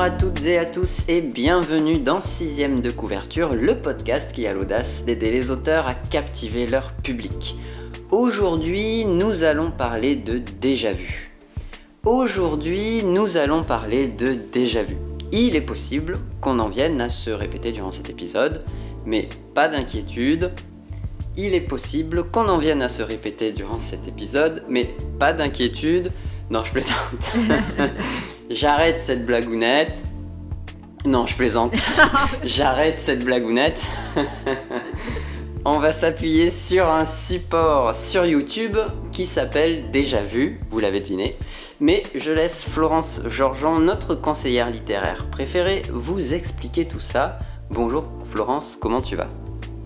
À toutes et à tous et bienvenue dans Sixième de couverture, le podcast qui a l'audace d'aider les auteurs à captiver leur public. Aujourd'hui, nous allons parler de déjà vu. Aujourd'hui, nous allons parler de déjà vu. Il est possible qu'on en vienne à se répéter durant cet épisode, mais pas d'inquiétude. Il est possible qu'on en vienne à se répéter durant cet épisode, mais pas d'inquiétude. Non, je plaisante. J'arrête cette blagounette. Non, je plaisante. J'arrête cette blagounette. On va s'appuyer sur un support sur YouTube qui s'appelle Déjà Vu, vous l'avez deviné. Mais je laisse Florence Georgeon, notre conseillère littéraire préférée, vous expliquer tout ça. Bonjour Florence, comment tu vas?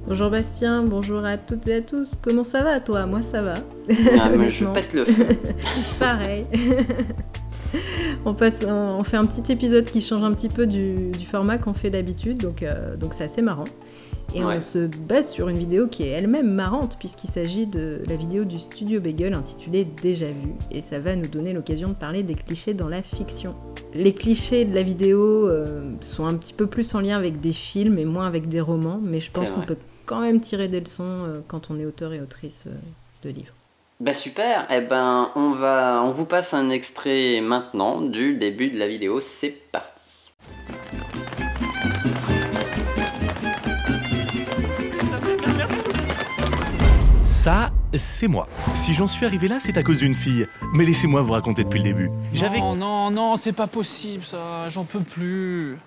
Bonjour Bastien, bonjour à toutes et à tous. Comment ça va toi? Moi ça va. Ah, mais je pète le feu. Pareil. on, passe, on fait un petit épisode qui change un petit peu du, format qu'on fait d'habitude, donc euh, donc c'est assez marrant. Et on se base sur une vidéo qui est elle-même marrante, puisqu'il s'agit de la vidéo du studio Bagel intitulée Déjà vu, et ça va nous donner l'occasion de parler des clichés dans la fiction. Les clichés de la vidéo euh, sont un petit peu plus en lien avec des films et moins avec des romans, mais je pense qu'on peut quand même tirer des leçons euh, quand on est auteur et autrice de livres. Bah super, eh ben on va on vous passe un extrait maintenant du début de la vidéo, c'est parti. Ça, c'est moi. Si j'en suis arrivé là, c'est à cause d'une fille. Mais laissez-moi vous raconter depuis le début. J'avais Non, non, non, c'est pas possible ça, j'en peux plus.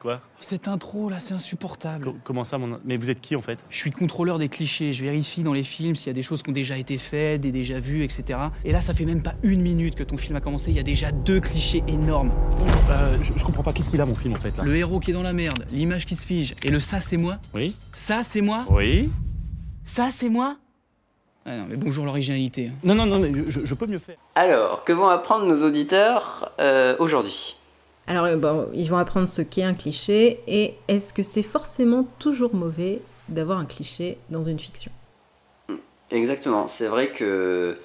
Quoi Cette intro là, c'est insupportable. Comment ça, mon... Mais vous êtes qui en fait? Je suis contrôleur des clichés, je vérifie dans les films s'il y a des choses qui ont déjà été faites, des déjà vues, etc. Et là, ça fait même pas une minute que ton film a commencé, il y a déjà deux clichés énormes. Euh, je, comprends pas, qu'est-ce qu'il a mon film en fait là Le héros qui est dans la merde, l'image qui se fige, et le ça c'est moi Oui. Ça c'est moi Oui. Ça c'est moi ah non, mais bonjour l'originalité. Non, non, non, mais je, peux mieux faire. Alors, que vont apprendre nos auditeurs euh, aujourd'hui? Alors, euh, bon, ils vont apprendre ce qu'est un cliché et est-ce que c'est forcément toujours mauvais d'avoir un cliché dans une fiction? Exactement. C'est vrai que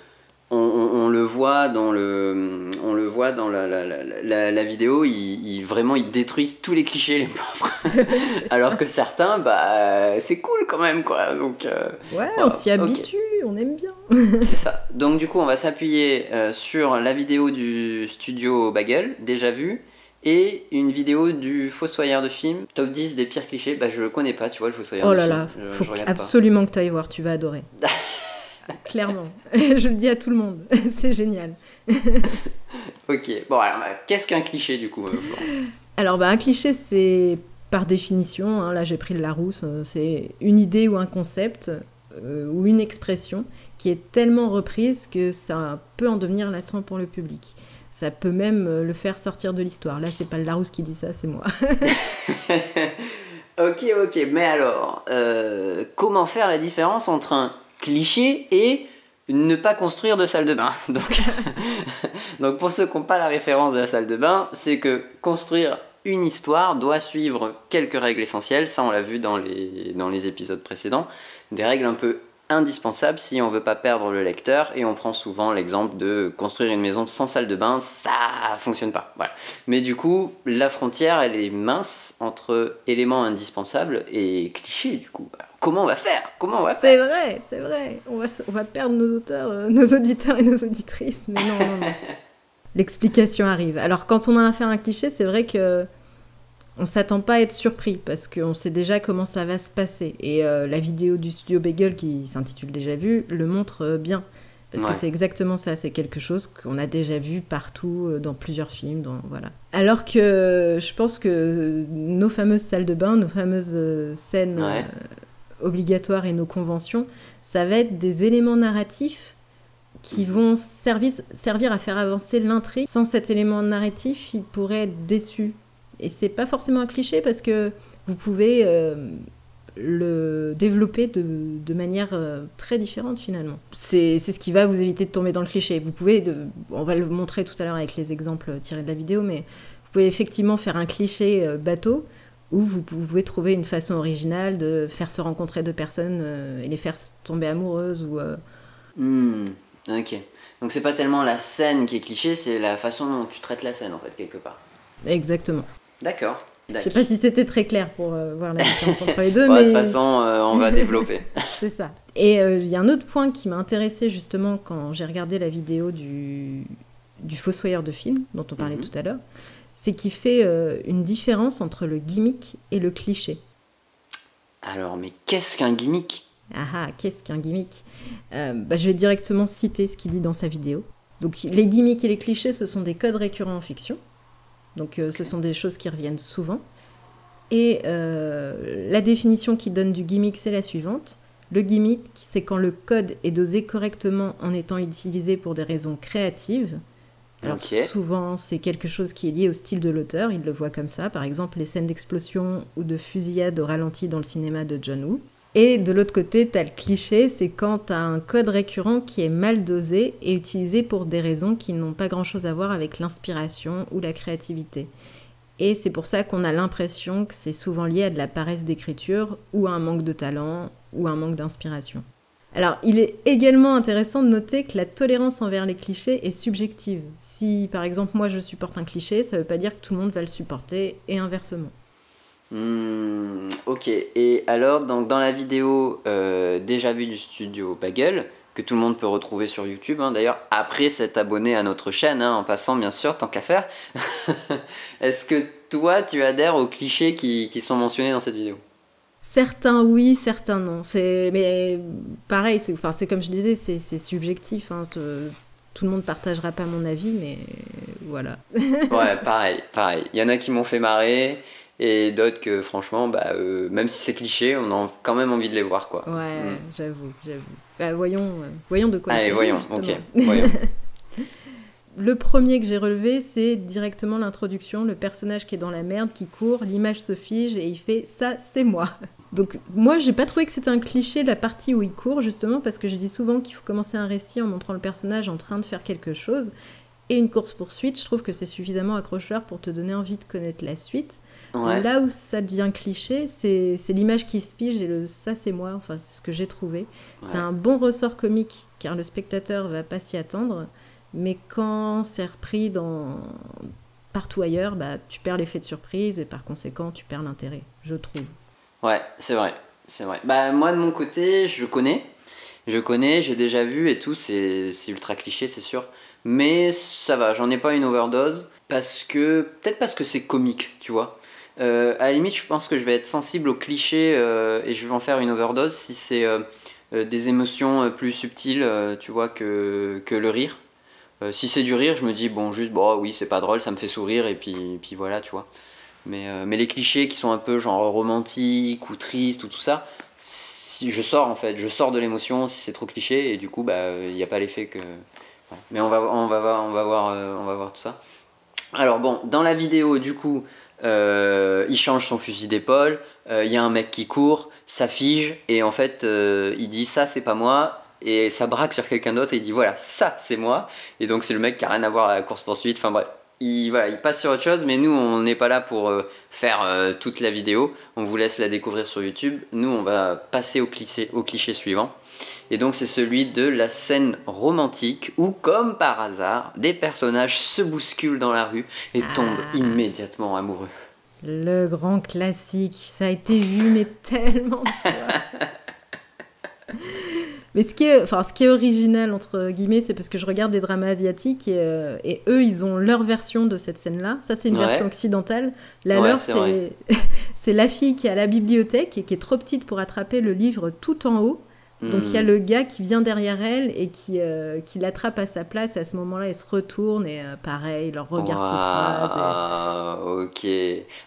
on, le voit dans le, on le voit dans la, la, la, vidéo. Il, vraiment, il détruit tous les clichés les pauvres. Alors que certains, bah, c'est cool quand même, quoi. Donc. Euh, ouais, on s'y habitue, on aime bien. c'est ça. Donc du coup, on va s'appuyer euh, sur la vidéo du studio Bagel, déjà vue et une vidéo du Fossoyeur de film, top 10 des pires clichés. Bah, je le connais pas, tu vois, le Fossoyeur oh de film. Oh là là, faut absolument que tu ailles voir, tu vas adorer. Clairement, je le dis à tout le monde, c'est génial. ok, bon, alors, bah, qu'est-ce qu'un cliché du coup euh, Alors, bah, un cliché, c'est par définition, hein, là j'ai pris de la rousse, hein, c'est une idée ou un concept euh, ou une expression qui est tellement reprise que ça peut en devenir lassant pour le public. Ça peut même euh, le faire sortir de l'histoire. Là, c'est pas le Larousse qui dit ça, c'est moi. ok, ok. Mais alors, euh, comment faire la différence entre un cliché et ne pas construire de salle de bain? Donc, donc, pour ceux qui n'ont pas la référence de la salle de bain, c'est que construire une histoire doit suivre quelques règles essentielles. Ça, on l'a vu dans les, dans les épisodes précédents. Des règles un peu indispensable si on veut pas perdre le lecteur et on prend souvent l'exemple de construire une maison sans salle de bain ça fonctionne pas. Voilà. Mais du coup la frontière elle est mince entre éléments indispensables et clichés du coup. Comment on va faire? Comment on va c'est vrai c'est vrai. On va on va perdre nos auteurs euh, nos auditeurs et nos auditrices mais non non non. L'explication arrive. Alors quand on a affaire à un cliché c'est vrai que on s'attend pas à être surpris parce qu'on sait déjà comment ça va se passer. Et euh, la vidéo du studio Bagel qui s'intitule Déjà vu le montre euh, bien. Parce que c'est exactement ça, c'est quelque chose qu'on a déjà vu partout, euh, dans plusieurs films, dans, voilà. Alors que je pense que nos fameuses salles de bain, nos fameuses scènes obligatoires et nos conventions, ça va être des éléments narratifs qui vont servir, servir à faire avancer l'intrigue. Sans cet élément narratif, il pourrait être déçu et c'est pas forcément un cliché parce que vous pouvez euh, le développer de, de manière euh, très différente finalement. C'est ce qui va vous éviter de tomber dans le cliché. Vous pouvez, de, on va le montrer tout à l'heure avec les exemples tirés de la vidéo, mais vous pouvez effectivement faire un cliché euh, bateau où vous pouvez trouver une façon originale de faire se rencontrer deux personnes et les faire tomber amoureuses ou. Hmm, ok. Donc c'est pas tellement la scène qui est cliché, c'est la façon dont tu traites la scène en fait quelque part. Exactement. D'accord. Je sais pas si c'était très clair pour euh, voir la différence entre les deux, Ouais, mais De toute façon, euh, on va développer. c'est ça. Et euh, il y a un autre point qui m'a intéressé justement quand j'ai regardé la vidéo du, du fossoyeur de film dont on parlait Mhm. tout à l'heure, c'est qu'il fait une différence entre le gimmick et le cliché. Alors, mais qu'est-ce qu'un gimmick? Ah ah, qu'est-ce qu'un gimmick? Bah, Je vais directement citer ce qu'il dit dans sa vidéo. Donc les gimmicks et les clichés, ce sont des codes récurrents en fiction. Donc euh, ce sont des choses qui reviennent souvent. Et euh, la définition qu'il donne du gimmick, c'est la suivante. Le gimmick, c'est quand le code est dosé correctement en étant utilisé pour des raisons créatives. Alors souvent, c'est quelque chose qui est lié au style de l'auteur, il le voit comme ça. Par exemple, les scènes d'explosion ou de fusillade au ralenti dans le cinéma de John Woo. Et de l'autre côté, tu le cliché, c'est quand tu un code récurrent qui est mal dosé et utilisé pour des raisons qui n'ont pas grand-chose à voir avec l'inspiration ou la créativité. Et c'est pour ça qu'on a l'impression que c'est souvent lié à de la paresse d'écriture ou à un manque de talent ou à un manque d'inspiration. Alors, il est également intéressant de noter que la tolérance envers les clichés est subjective. Si, par exemple, moi je supporte un cliché, ça ne veut pas dire que tout le monde va le supporter, et inversement. Hmm, ok, et alors donc, dans la vidéo euh, déjà vue du studio Bagel, que tout le monde peut retrouver sur YouTube, hein, d'ailleurs, après s'être abonné à notre chaîne, hein, en passant bien sûr, tant qu'à faire, est-ce que toi tu adhères aux clichés qui, qui sont mentionnés dans cette vidéo? Certains oui, certains non. C'est mais pareil, c'est enfin comme je disais, c'est subjectif. hein. Tout le monde partagera pas mon avis, mais voilà. Ouais, pareil, pareil. Il y en a qui m'ont fait marrer, et d'autres que franchement, bah, euh, même si c'est cliché, on a quand même envie de les voir, quoi. Ouais, Mm. j'avoue, j'avoue. Bah, voyons, euh, voyons de quoi. il Allez, voyons, justement. ok, voyons. Le premier que j'ai relevé, c'est directement l'introduction, le personnage qui est dans la merde, qui court, l'image se fige et il fait ça, c'est moi. Donc moi, j'ai pas trouvé que c'était un cliché la partie où il court justement parce que je dis souvent qu'il faut commencer un récit en montrant le personnage en train de faire quelque chose. Et une course poursuite, je trouve que c'est suffisamment accrocheur pour te donner envie de connaître la suite. Ouais. Là où ça devient cliché, c'est l'image qui se pige et le ça c'est moi, enfin c'est ce que j'ai trouvé. C'est un bon ressort comique car le spectateur va pas s'y attendre, mais quand c'est repris dans partout ailleurs, bah tu perds l'effet de surprise et par conséquent tu perds l'intérêt, je trouve. Ouais, c'est vrai, c'est vrai. Bah moi de mon côté, je connais, je connais, j'ai déjà vu et tout, c'est ultra cliché, c'est sûr. Mais ça va, j'en ai pas une overdose parce que peut-être parce que c'est comique, tu vois. Euh, à la limite, je pense que je vais être sensible aux clichés euh, et je vais en faire une overdose si c'est euh, euh, des émotions plus subtiles, tu vois, que, que le rire. Si c'est du rire, je me dis bon, juste bon, oui, c'est pas drôle, ça me fait sourire et puis, puis voilà, tu vois. Mais, mais les clichés qui sont un peu genre romantiques ou tristes ou tout ça, si je sors en fait, je sors de l'émotion si c'est trop cliché et du coup bah il n'y a pas l'effet que. Mais on va on va voir on va voir euh, on va voir tout ça. Alors bon, dans la vidéo du coup, euh, il change son fusil d'épaule, euh, il y a un mec qui court, ça fige et en fait il dit ça c'est pas moi. Et ça braque sur quelqu'un d'autre et il dit voilà, ça c'est moi. Et donc c'est le mec qui a rien à voir à la course poursuite. Enfin bref, il, passe sur autre chose, mais nous, on n'est pas là pour faire toute la vidéo. On vous laisse la découvrir sur YouTube. Nous, on va passer au cliché suivant. Et donc, c'est celui de la scène romantique où, comme par hasard, des personnages se bousculent dans la rue et Ah. tombent immédiatement amoureux. Le grand classique, ça a été vu mais tellement fois. Mais ce qui, est, enfin, ce qui est original, entre guillemets, c'est parce que je regarde des dramas asiatiques et, euh, et eux, ils ont leur version de cette scène-là. Ça, c'est une Ouais. version occidentale. La Ouais, leur, c'est la fille qui est à la bibliothèque et qui est trop petite pour attraper le livre tout en haut. Donc il y a Hmm. le gars qui vient derrière elle et qui, euh, qui l'attrape à sa place. À ce moment-là, elle se retourne et euh, pareil, leurs regards se croisent. et- Ah, ok.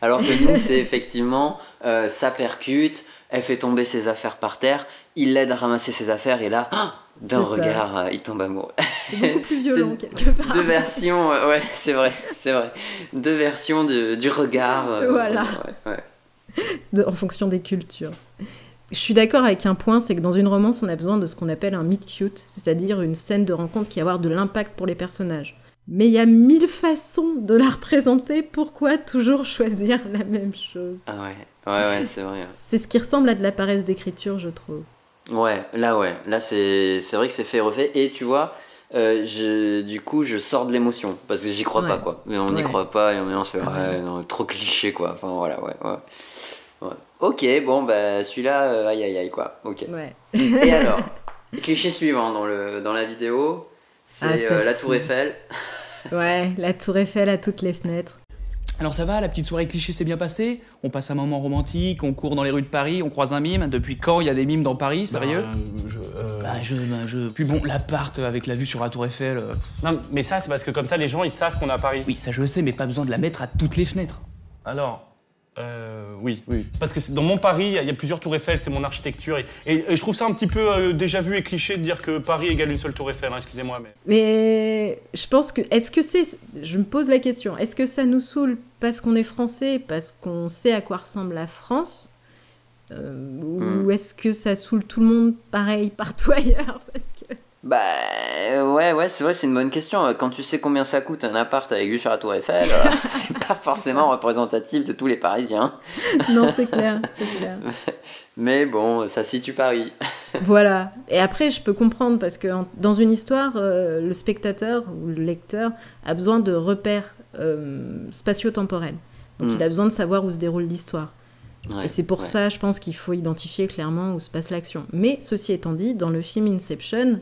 Alors que nous, c'est effectivement, euh, ça percute, elle fait tomber ses affaires par terre, il l'aide à ramasser ses affaires et là, ah, d'un regard, il tombe amoureux. C'est beaucoup plus violent quelque part. Deux versions, ouais, c'est vrai, c'est vrai. Deux versions de- du regard. Voilà. ouais, ouais. de- en fonction des cultures. Je suis d'accord avec un point, c'est que dans une romance, on a besoin de ce qu'on appelle un meet cute, c'est-à-dire une scène de rencontre qui va avoir de l'impact pour les personnages. Mais il y a mille façons de la représenter, pourquoi toujours choisir la même chose? Ah ouais, ouais, ouais, c'est vrai. C'est ce qui ressemble à de la paresse d'écriture, je trouve. Ouais, là, ouais, là, c'est c'est vrai que c'est fait et refait. Et tu vois, euh, je, du coup, je sors de l'émotion parce que j'y crois Ouais. pas, quoi. Mais on n'y Ouais. croit pas et on, se fait, Ah ouais, ouais. non, trop cliché, quoi. Enfin, voilà, ouais, ouais. Ok, bon, bah, celui-là, euh, aïe, aïe, aïe, quoi. Ok. Ouais. Et alors, cliché suivant dans, le, dans la vidéo, c'est Ah, euh, la. Tour Eiffel. Ouais, la tour Eiffel à toutes les fenêtres. Alors ça va, la petite soirée cliché s'est bien passée On passe un moment romantique, on court dans les rues de Paris, on croise un mime. Depuis quand il y a des mimes dans Paris, sérieux? Bah, je, euh, Bah je, bah je... Puis bon, l'appart avec la vue sur la tour Eiffel... euh, Non, mais ça, c'est parce que comme ça, les gens, ils savent qu'on est à Paris. Oui, ça je le sais, mais pas besoin de la mettre à toutes les fenêtres. Alors, euh, oui, oui. Parce que dans mon Paris, il y a- il y a plusieurs tours Eiffel, c'est mon architecture. Et, et- et je trouve ça un petit peu euh, déjà vu et cliché de dire que Paris égale une seule tour Eiffel, hein, excusez-moi. Mais... Mais je pense que. Est-ce que c'est. Je me pose la question. Est-ce que ça nous saoule parce qu'on est français, parce qu'on sait à quoi ressemble la France Euh, Ou Hmm. est-ce que ça saoule tout le monde pareil partout ailleurs parce que... Bah, euh, ouais, ouais, c'est vrai, c'est une bonne question. Quand tu sais combien ça coûte un appart avec vue sur la Tour Eiffel, euh, c'est pas forcément représentatif de tous les Parisiens. Non, c'est clair, c'est clair. Mais bon, ça situe Paris. Voilà. Et après, je peux comprendre parce que dans une histoire, euh, le spectateur ou le lecteur a besoin de repères euh, spatio-temporels. Donc, il a besoin de savoir où se déroule l'histoire. Ouais, Et c'est pour ouais. ça, je pense qu'il faut identifier clairement où se passe l'action. Mais ceci étant dit, dans le film Inception,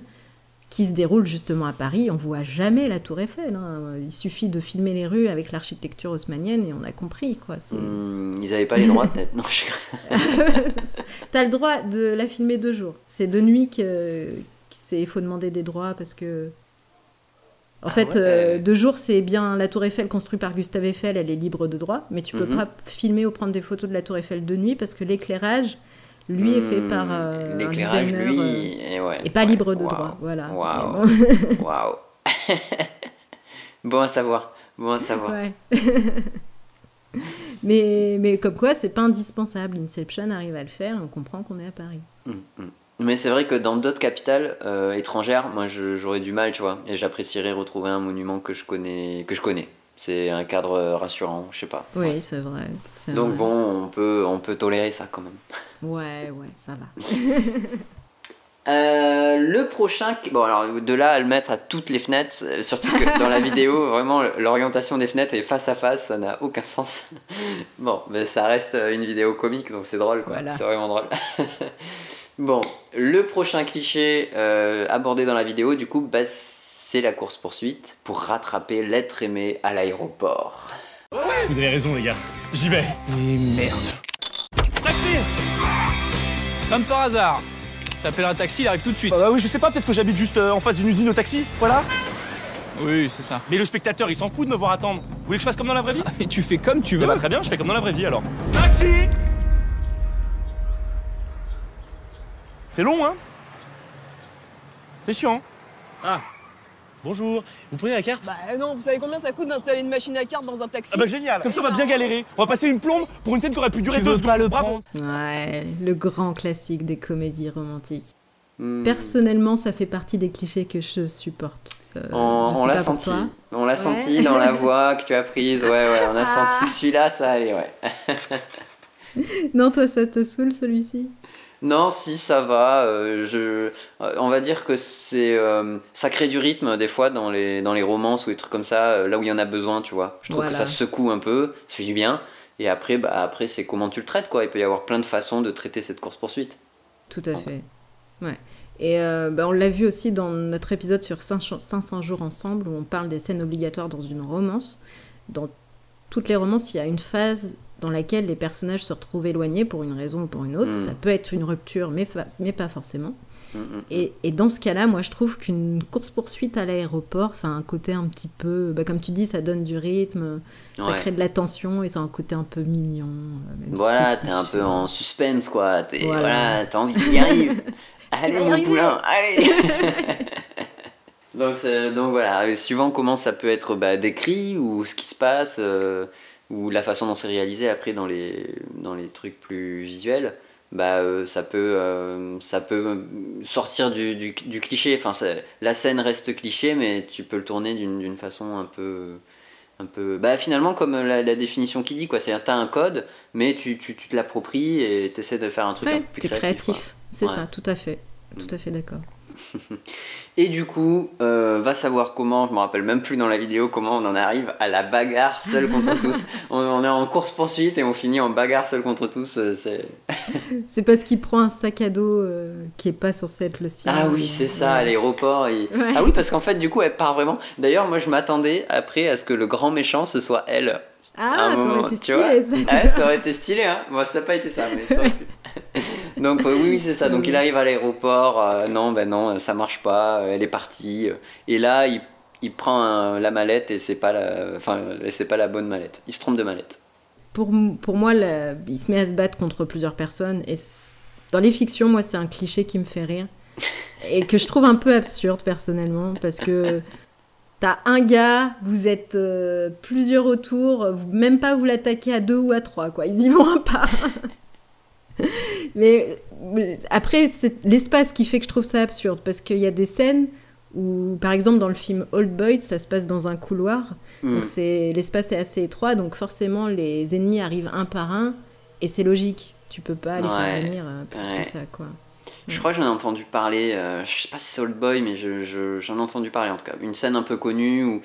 qui se déroule justement à Paris, on voit jamais la Tour Eiffel. hein. Il suffit de filmer les rues avec l'architecture haussmannienne et on a compris quoi. C'est- Hmm, ils avaient pas les droits, peut-être. Non, je... T'as le droit de la filmer deux jours. C'est de nuit que qu'il faut demander des droits parce que. En Ah fait, ouais. euh, deux jours, c'est bien la Tour Eiffel construite par Gustave Eiffel, elle est libre de droit, mais tu peux Mhm. pas filmer ou prendre des photos de la Tour Eiffel de nuit parce que l'éclairage, lui, est fait Hmm, par euh, un L'éclairage, designer lui, euh, et ouais, et pas ouais, libre de droit. Voilà. Waouh. Mais bon, à savoir. Bon à savoir. ouais. mais, mais comme quoi, c'est pas indispensable. Inception arrive à le faire et on comprend qu'on est à Paris. Mm, mm. Mais c'est vrai que dans d'autres capitales euh, étrangères, moi j'aurais du mal, tu vois, et j'apprécierais retrouver un monument que je connais. Que je connais. C'est un cadre euh, rassurant, je sais pas. Oui, Ouais. c'est vrai. Donc vrai. bon, on peut, on peut tolérer ça quand même. Ouais, ouais, ça va. Euh, le prochain, bon alors de là à le mettre à toutes les fenêtres, euh, surtout que dans la vidéo, vraiment l'orientation des fenêtres est face à face, ça n'a aucun sens. Bon, mais ça reste une vidéo comique, donc c'est drôle quoi, Voilà. c'est vraiment drôle. bon, le prochain cliché euh, abordé dans la vidéo, du coup, bah, c'est la course poursuite pour rattraper l'être aimé à l'aéroport. Vous avez raison, les gars. J'y vais. Et merde. Taxi Comme par hasard. T'appelles un taxi, il arrive tout de suite. Bah, bah oui, je sais pas, peut-être que j'habite juste euh, en face d'une usine au taxi, voilà. Oui, c'est ça. Mais le spectateur, il s'en fout de me voir attendre. Vous voulez que je fasse comme dans la vraie vie? Ah, mais tu fais comme tu Eh veux. bah, très bien, je fais comme dans la vraie vie alors. Taxi C'est long, hein? C'est chiant. Ah. Bonjour. Vous prenez la carte? Bah non, vous savez combien ça coûte d'installer une machine à carte dans un taxi? Ah bah génial Comme ça, on va bien galérer. On va passer une plombe pour une scène qui aurait pu durer Tu deux veux secondes. pas le Bravo. Ouais, le grand classique des comédies romantiques. Hmm. Personnellement, ça fait partie des clichés que je supporte. Euh, On, je sais on l'a senti, on l'a Ouais. senti dans la voix que tu as prise, ouais ouais, on a Ah. senti celui-là, ça allait, ouais. Non, toi, ça te saoule celui-ci? Non, si ça va. euh, je, euh, on va dire que c'est, euh, ça crée du rythme des fois dans les dans les romances ou des trucs comme ça, euh, là où il y en a besoin, tu vois. Je trouve Voilà. que ça secoue un peu, ça fait du bien. Et après, bah après c'est comment tu le traites quoi. Il peut y avoir plein de façons de traiter cette course poursuite. Tout à fait. Ouais. Et bah, on l'a vu aussi dans notre épisode sur 500 500 jours ensemble, où on parle des scènes obligatoires dans une romance. Dans toutes les romances, il y a une phase dans laquelle les personnages se retrouvent éloignés pour une raison ou pour une autre. Mm. Ça peut être une rupture, mais, pas forcément. Mm, mm. Et, et dans ce cas-là, moi, je trouve qu'une course-poursuite à l'aéroport, ça a un côté un petit peu... bah, comme tu dis, ça donne du rythme, ça crée de la tension, et ça a un côté un peu mignon. euh, même Voilà, t'es un peu en suspense quoi. T'es, Voilà. voilà, t'as envie qu'il y arrive. allez mon poulain, allez. donc, voilà, suivant comment ça peut être bah, décrit ou ce qui se passe euh, ou la façon dont c'est réalisé après dans les dans les trucs plus visuels, bah euh, ça peut euh, ça peut sortir du, du, du cliché. Enfin, la scène reste cliché, mais tu peux le tourner d'une façon un peu un peu bah finalement comme la, la définition qui dit quoi c'est à dire t'as un code mais tu, tu, tu te l'appries et t'essaies de faire un truc un Ouais, peu plus créatif, créatif. C'est Ouais. ça, tout à fait. Mm. Tout à fait d'accord. Et du coup, euh, va savoir comment, je me rappelle même plus dans la vidéo comment on en arrive à la bagarre seul contre tous. On, on est en course poursuite et on finit en bagarre seul contre tous. euh, c'est- parce qu'il prend un sac à dos euh, qui est pas censé être le sien. Ah oui, c'est ça, à l'aéroport. et- Ouais. Ah oui, parce qu'en fait, du coup, elle part vraiment. D'ailleurs, moi, je m'attendais après à ce que le grand méchant ce soit elle. Ah, ça moment, aurait été stylé, vois. ça. aurait été stylé, hein. Moi, ça n'a pas été ça, mais ça aurait pu. Donc, euh, oui, oui, c'est ça. Donc, il arrive à l'aéroport. euh, non, ben non, ça marche pas. euh, Elle est partie. euh, Et là, il, il prend un- la mallette et c'est pas la, enfin, c'est pas la bonne mallette. Il se trompe de mallette. Pour, pour moi, la- il se met à se battre contre plusieurs personnes. Et dans les fictions, moi, c'est un cliché qui me fait rire. Et que je trouve un peu absurde, personnellement. Parce que t'as un gars, vous êtes euh, plusieurs autour, même pas vous l'attaquez à deux ou à trois, quoi. Ils y vont un un. Mais après, c'est l'espace qui fait que je trouve ça absurde. Parce qu'il y a des scènes où, par exemple, dans le film Old Boy, ça se passe dans un couloir. Donc c'est l'espace est assez étroit, donc forcément les ennemis arrivent un par un et c'est logique. Tu peux pas les Ouais, faire venir euh, plus ouais. que ça, quoi. Je crois que j'en ai entendu parler, euh, je sais pas si c'est Old Boy, mais je- je- j'en ai entendu parler en tout cas. Une scène un peu connue où,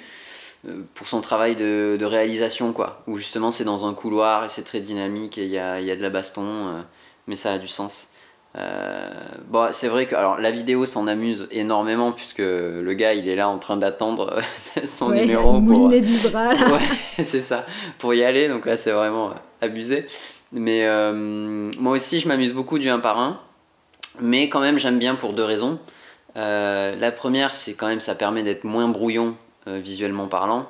euh, pour son travail de, de réalisation, quoi. Où justement c'est dans un couloir et c'est très dynamique et il y a, y a de la baston, euh, mais ça a du sens. Euh, bon, c'est vrai que alors, la vidéo s'en amuse énormément puisque le gars il est là en train d'attendre euh, son Ouais, numéro pour, du bras, là. Ouais, c'est ça, pour y aller. Donc là, c'est vraiment euh, abusé. Mais euh, moi aussi, je m'amuse beaucoup du 1 par 1. Mais quand même, j'aime bien pour deux raisons. Euh, la première, c'est quand même, ça permet d'être moins brouillon visuellement parlant.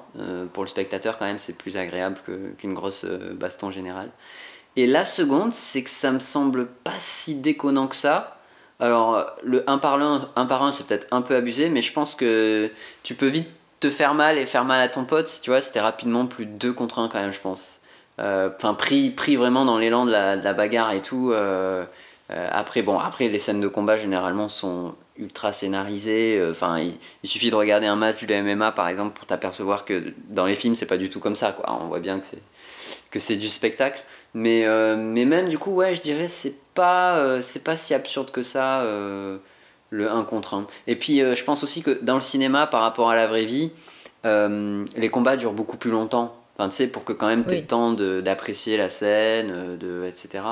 Pour le spectateur, quand même, c'est plus agréable qu'une grosse baston générale. Et la seconde, c'est que ça me semble pas si déconnant que ça. Alors, le 1 par 1, 1 par 1 c'est peut-être un peu abusé, mais je pense que tu peux vite te faire mal et faire mal à ton pote si tu vois, c'était rapidement plus de 2 contre 1 quand même, je pense. Euh, Enfin, pris, pris vraiment dans l'élan de la, bagarre et tout. euh, euh, après, bon, après, les scènes de combat généralement sont ultra scénarisées. Enfin, il, suffit de regarder un match de MMA par exemple pour t'apercevoir que dans les films, c'est pas du tout comme ça. On voit bien que c'est que c'est du spectacle. Mais, euh, mais même du coup, ouais, je dirais c'est pas euh, c'est pas si absurde que ça euh, le 1 contre 1. Et puis euh, je pense aussi que dans le cinéma par rapport à la vraie vie, les combats durent beaucoup plus longtemps. Enfin, tu sais, pour que quand même tu aies Oui. le temps d'apprécier la scène, de, etc.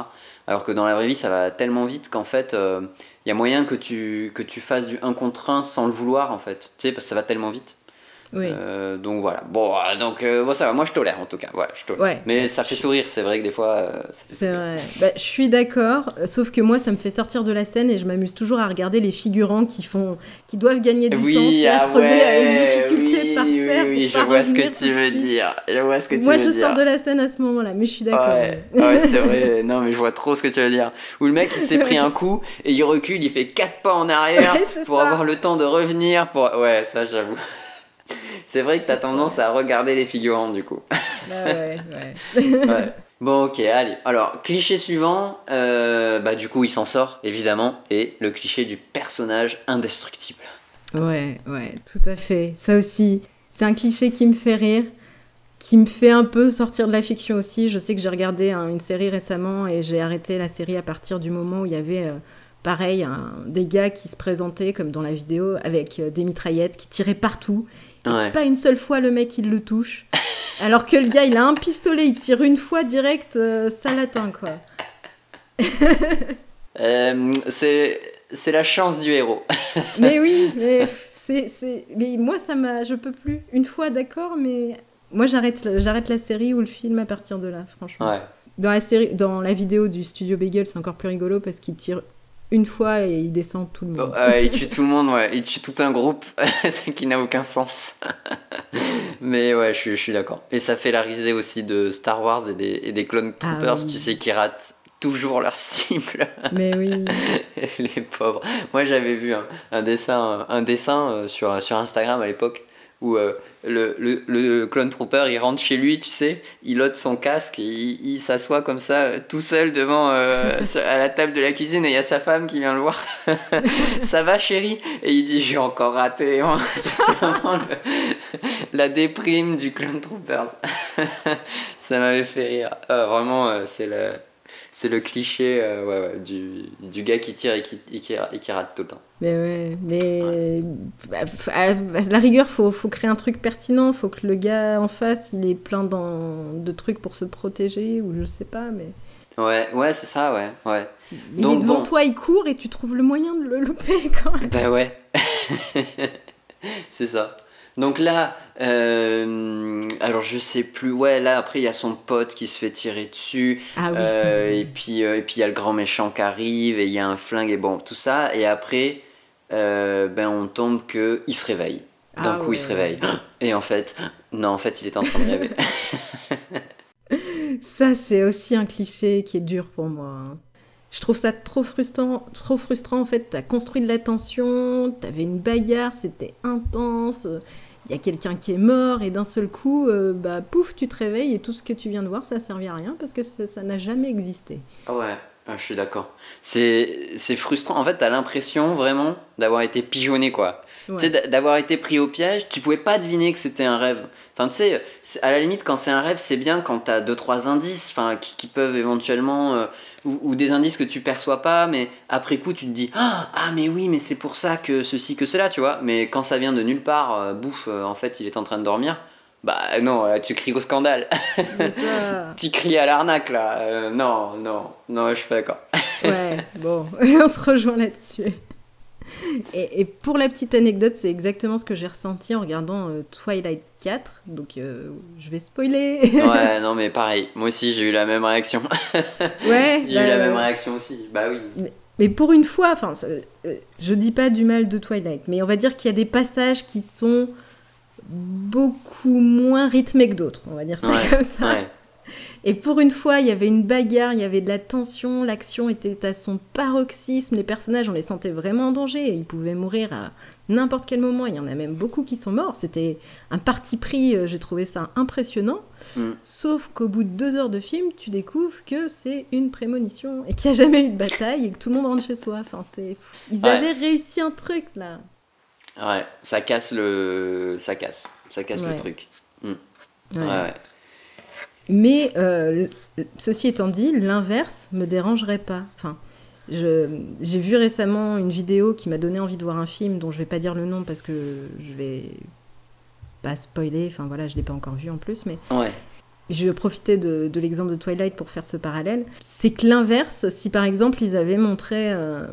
Alors que dans la vraie vie, ça va tellement vite qu'en fait, il y a moyen que tu, que tu fasses du 1 contre 1 sans le vouloir, en fait. Tu sais, parce que ça va tellement vite. Oui. Euh, donc voilà. Bon, euh, donc euh, bon, ça va. Moi, je tolère en tout cas. Voilà, je tolère. Ouais. Mais ça fait sourire. C'est vrai que des fois, euh, C'est vrai. Bah, je suis d'accord, sauf que moi, ça me fait sortir de la scène et je m'amuse toujours à regarder les figurants qui font, qui doivent gagner du temps, Oui, sais, à ah se relever avec difficulté oui, par terre. oui, je vois ce que tu veux dire. Je vois ce que tu Moi, veux je dire. sors de la scène à ce moment-là, mais je suis d'accord. Ouais, ouais c'est vrai. Non, mais je vois trop ce que tu veux dire. Où le mec, il s'est pris un coup et il recule, il fait quatre pas en arrière pour ça. avoir le temps de revenir. Pour... Ouais, ça, j'avoue. C'est vrai que t'as tendance à regarder les figurants, du coup. Bah ouais, ouais. Ouais. Bon, ok, allez. Alors, cliché suivant, euh, bah, du coup, il s'en sort, évidemment, et le cliché du personnage indestructible. Ouais, ouais, tout à fait. Ça aussi, c'est un cliché qui me fait rire, qui me fait un peu sortir de la fiction aussi. Je sais que j'ai regardé hein, une série récemment et j'ai arrêté la série à partir du moment où il y avait, euh, pareil, des gars qui se présentaient, comme dans la vidéo, avec euh, des mitraillettes qui tiraient partout. Ouais. Pas une seule fois le mec il le touche. Alors que le gars il a un pistolet, il tire une fois direct, euh, ça l'atteint quoi. Euh, c'est c'est la chance du héros. Mais oui, mais c'est, c'est... mais moi ça m'a, je peux plus. Une fois d'accord, mais moi j'arrête, j'arrête la série ou le film à partir de là, franchement. Ouais. Dans la série, dans la vidéo du studio Bagel, c'est encore plus rigolo parce qu'il tire une fois et il descend tout le Oh, monde. ouais, il tue tout le monde, ouais. Il tue tout un groupe, ce qui n'a aucun sens. Mais ouais, je suis, je suis d'accord. Et ça fait la risée aussi de Star Wars et des, et des Clone Ah Troopers, oui. tu sais, qui ratent toujours leur cible. Mais oui, Les pauvres. Moi, j'avais vu un, un dessin, un dessin euh, sur, sur Instagram à l'époque où euh, le, le, le clone trooper il rentre chez lui, tu sais, il ôte son casque et il, il s'assoit comme ça euh, tout seul devant euh, à la table de la cuisine et il y a sa femme qui vient le voir. ça va chérie? Et il dit j'ai encore raté. C'est vraiment le- la déprime du clone troopers. ça m'avait fait rire. Vraiment, c'est le C'est le cliché euh, ouais, ouais, du, du gars qui tire et qui, et qui, et qui rate tout le temps. Mais ouais, mais bah, à à la rigueur, faut, faut créer un truc pertinent. Faut que le gars en face, il est plein dans, de trucs pour se protéger ou je sais pas. Mais Ouais, ouais, c'est ça, ouais. ouais. il Donc, devant bon. toi, il court et tu trouves le moyen de le louper quand même. Bah ouais. c'est ça. Donc là, euh, alors je sais plus, ouais, là après il y a son pote qui se fait tirer dessus, Ah oui, euh, et puis euh, et puis il y a le grand méchant qui arrive, et il y a un flingue, et bon, tout ça, et après, ben on tombe que il se réveille. D'un Ah coup il se réveille, et en fait, non, en fait il est en train de rêver. Ça, c'est aussi un cliché qui est dur pour moi. hein. Je trouve ça trop frustrant, trop frustrant en fait. T'as construit de la tension, t'avais une bagarre, c'était intense. Il y a quelqu'un qui est mort et d'un seul coup, euh, bah pouf, tu te réveilles et tout ce que tu viens de voir, ça servait à rien parce que ça n'a jamais existé. Ah ouais, ah, je suis d'accord. C'est frustrant. En fait, t'as l'impression vraiment d'avoir été pigeonné, quoi. Ouais. Tu sais, d'a- d'avoir été pris au piège, tu pouvais pas deviner que c'était un rêve. Enfin, tu sais, à la limite, quand c'est un rêve, c'est bien quand t'as deux, trois indices, enfin, qui, qui peuvent éventuellement. euh, ou, ou des indices que tu perçois pas, mais après coup, tu te dis Ah, ah, mais oui, mais c'est pour ça que ceci, que cela, tu vois. Mais quand ça vient de nulle part, euh, bouffe, euh, en fait, il est en train de dormir. Bah non, tu cries au scandale. Ça. tu cries à l'arnaque, là. Euh, non, non, non, je suis pas d'accord. Ouais, bon, on se rejoint là-dessus. Et, et pour la petite anecdote, c'est exactement ce que j'ai ressenti en regardant euh, Twilight 4. Donc, euh, je vais spoiler. Ouais, non, mais pareil. Moi aussi, j'ai eu la même réaction. ouais, J'ai bah, eu la euh, même réaction aussi. Bah oui. Mais pour une fois, enfin, euh, je dis pas du mal de Twilight, mais on va dire qu'il y a des passages qui sont beaucoup moins rythmés que d'autres, on va dire ça Ouais, comme ça. Ouais. Et pour une fois, il y avait une bagarre, il y avait de la tension, l'action était à son paroxysme, les personnages, on les sentait vraiment en danger, ils pouvaient mourir à n'importe quel moment, il y en a même beaucoup qui sont morts, c'était un parti pris, euh, j'ai trouvé ça impressionnant, Mm. sauf qu'au bout de deux heures de film, tu découvres que c'est une prémonition, et qu'il n'y a jamais eu de bataille, et que tout le monde rentre chez soi, enfin c'est... Ils Ouais. avaient réussi un truc, là Ouais, ça casse le. Ça casse. Ça casse le truc. Ouais. Ouais, ouais. Mais euh, ceci étant dit, l'inverse me dérangerait pas. Enfin, j'ai vu récemment une vidéo qui m'a donné envie de voir un film dont je vais pas dire le nom parce que je vais pas spoiler. Enfin voilà, je l'ai pas encore vu en plus, mais Ouais. je vais profiter de, de l'exemple de Twilight pour faire ce parallèle. C'est que l'inverse, si par exemple ils avaient montré euh,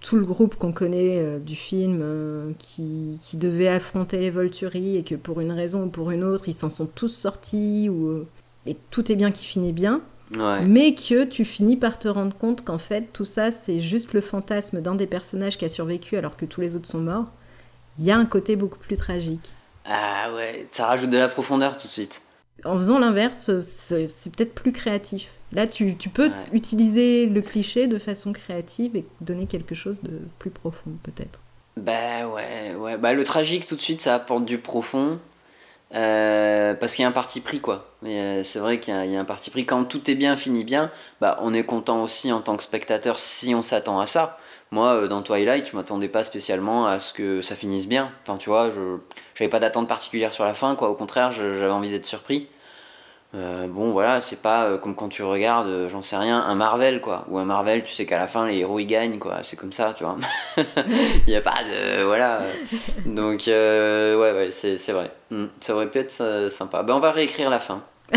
tout le groupe qu'on connaît euh, du film euh, qui, qui devait affronter les Volturi et que pour une raison ou pour une autre ils s'en sont tous sortis ou et tout est bien qui finit bien, Ouais. mais que tu finis par te rendre compte qu'en fait tout ça c'est juste le fantasme d'un des personnages qui a survécu alors que tous les autres sont morts. Il y a un côté beaucoup plus tragique. Ah ouais, ça rajoute de la profondeur tout de suite. En faisant l'inverse, c'est c'est peut-être plus créatif. Là, tu, tu peux Ouais. utiliser le cliché de façon créative et donner quelque chose de plus profond, peut-être. Bah ouais, ouais. Bah le tragique tout de suite, ça apporte du profond. Euh, parce qu'il y a un parti pris quoi. Euh, c'est vrai qu'il y, a- un parti pris. Quand tout est bien, finit bien, bah on est content aussi en tant que spectateur si on s'attend à ça. Moi, euh, dans Twilight, je m'attendais pas spécialement à ce que ça finisse bien. Enfin, tu vois, je j'avais pas d'attente particulière sur la fin, quoi. Au contraire, j'avais envie d'être surpris. Euh, bon, voilà, c'est pas euh, comme quand tu regardes, euh, j'en sais rien, un Marvel, quoi. Ou un Marvel, tu sais qu'à la fin, les héros ils gagnent, quoi. C'est comme ça, tu vois. Il n'y a pas de. Voilà. Donc, ouais, ouais, c'est c'est vrai. Hmm, Ça aurait pu être sympa. Ben, on va réécrire la fin.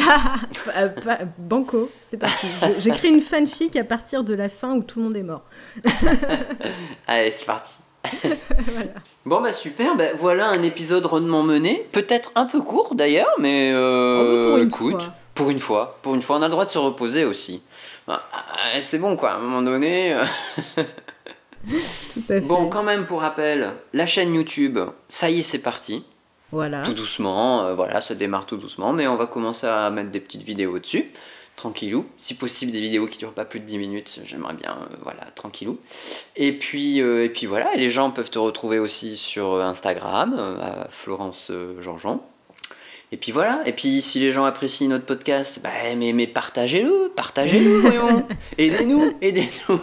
Banco, c'est parti. J'écris une fanfic à partir de la fin où tout le monde est mort. Allez, c'est parti. Bon, bah super, bah, voilà un épisode rondement mené. Peut-être un peu court d'ailleurs, mais. Euh, Oh, pour une écoute, fois. Pour une fois. Pour une fois, on a le droit de se reposer aussi. Bah, euh, c'est bon, quoi, à un moment donné. euh, Tout à fait. Bon, quand même, pour rappel, la chaîne YouTube, ça y est, c'est parti. Voilà. Tout doucement, euh, voilà, ça démarre tout doucement, mais on va commencer à mettre des petites vidéos dessus, tranquillou. Si possible, des vidéos qui durent pas plus de 10 minutes, j'aimerais bien, euh, voilà, tranquillou. Et puis, euh, et puis voilà, et les gens peuvent te retrouver aussi sur euh, Instagram, euh, à Florence Jean-Jean. Et puis voilà, et puis si les gens apprécient notre podcast, bah, mais, mais partagez-le, partagez-le, voyons. Aidez-nous, aidez-nous,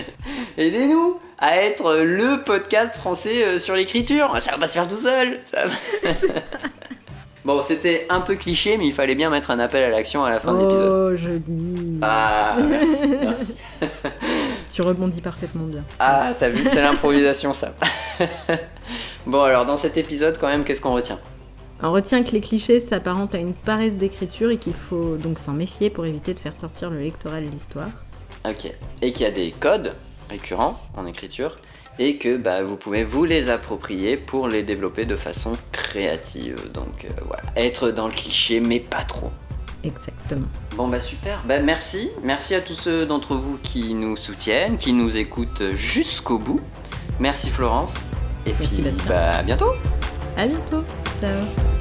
aidez-nous à être le podcast français sur l'écriture. Ça va pas se faire tout seul. ça va- Bon, c'était un peu cliché, mais il fallait bien mettre un appel à l'action à la fin de l'épisode. Oh, joli. Ah, merci, merci. Tu rebondis parfaitement bien. Ah, t'as vu, c'est l'improvisation ça. bon, alors dans cet épisode, quand même, qu'est-ce qu'on retient? On retient que les clichés s'apparentent à une paresse d'écriture et qu'il faut donc s'en méfier pour éviter de faire sortir le lectorat de l'histoire. Ok. Et qu'il y a des codes récurrents en écriture et que bah, vous pouvez vous les approprier pour les développer de façon créative. Donc euh, voilà, être dans le cliché, mais pas trop. Exactement. Bon bah super, bah merci, merci à tous ceux d'entre vous qui nous soutiennent, qui nous écoutent jusqu'au bout. Merci Florence, et Merci, puis Bastien. bah à bientôt À bientôt. Ciao.